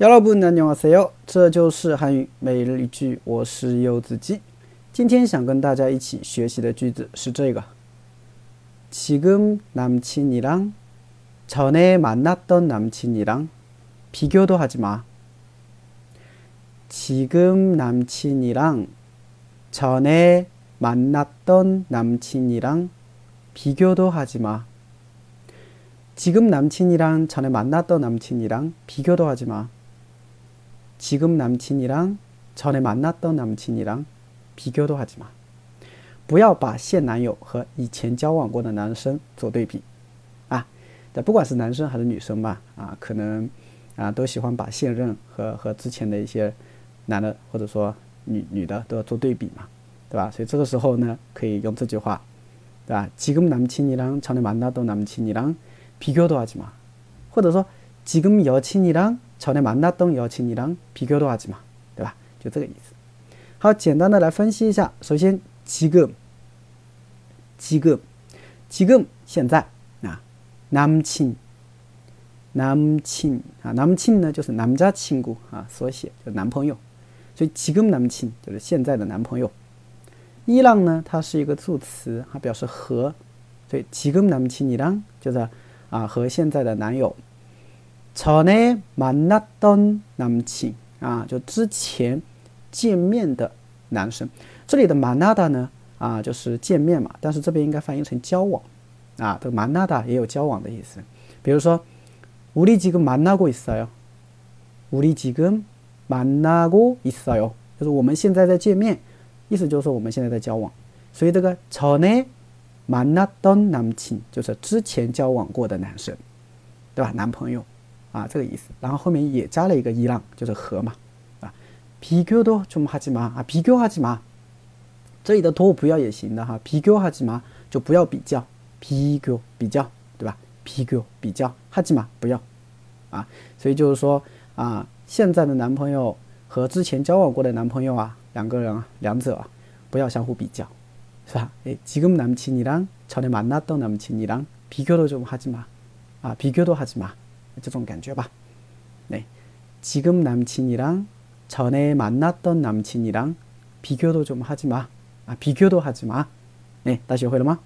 여러분안녕하세요，这就是汉语每日一句，我是柚子鸡。今天想跟大家一起学习的句子是这个：지금남친이랑전에만났던남친이랑비교도하지 마。 지금남친이랑전에만났던남친이랑비교도하지 마。 지금남친이랑전에만났던남친이랑비교도하지 마。 지금남친이랑전에만났던남친이랑비교도하지 마。 不要把现男友和以前交往过的男生做对比啊！但不管是男生还是女生吧，啊，可能啊都喜欢把现任和和之前的一些男的或者说女女的都要做对比嘛，对吧？所以这个时候呢，可以用这句话，对吧？지금남친이랑전에만났던남친이랑비교도하지 마， 或者说지금여친이랑 전에만났던여친이랑비교도하지 마， 对吧？就这个意思。好，简单的来分析一下。首先，지금 지금지금现在啊，남친남친啊，남친呢就是남자친구啊，缩写就男朋友，所以지금남친就是现在的男朋友。伊朗呢，它是一个助词，它表示和，所以지금남친이랑就是啊和现在的男友。 전에만났던남친啊，就之前见面的男生。这里的만나다呢？啊，就是见面嘛，但是这边应该翻译成交往，啊，这个만나다也有交往的意思。比如说，우리지금만나고있어 요， 우리지금만나고있어 요， 就是我们现在在见面，意思就是说我们现在在交往。所以这个전에만났던남친就是之前交往过的男生，对吧？男朋友， 啊，这个意思。然后后面也加了一个伊朗，就是和嘛，啊，비교도좀하지 마， 啊，비교하지 마。 这里的托不要也行的哈，比较哈吉嘛就不要比较，比较比较对吧？比较比较哈吉嘛不要啊，所以就是说啊，现在的男朋友和之前交往过的男朋友啊，两个人啊，两者啊，不要相互比较，是吧？哎，지금남친이랑전에만났던남친이랑비교도좀하지 마， 啊，비교도하지 마， 这种感觉吧。哎，지금남친이랑전에만났던남친이랑비교도좀하지 마。 啊，비교도하지 마。 哎，大家学会了吗？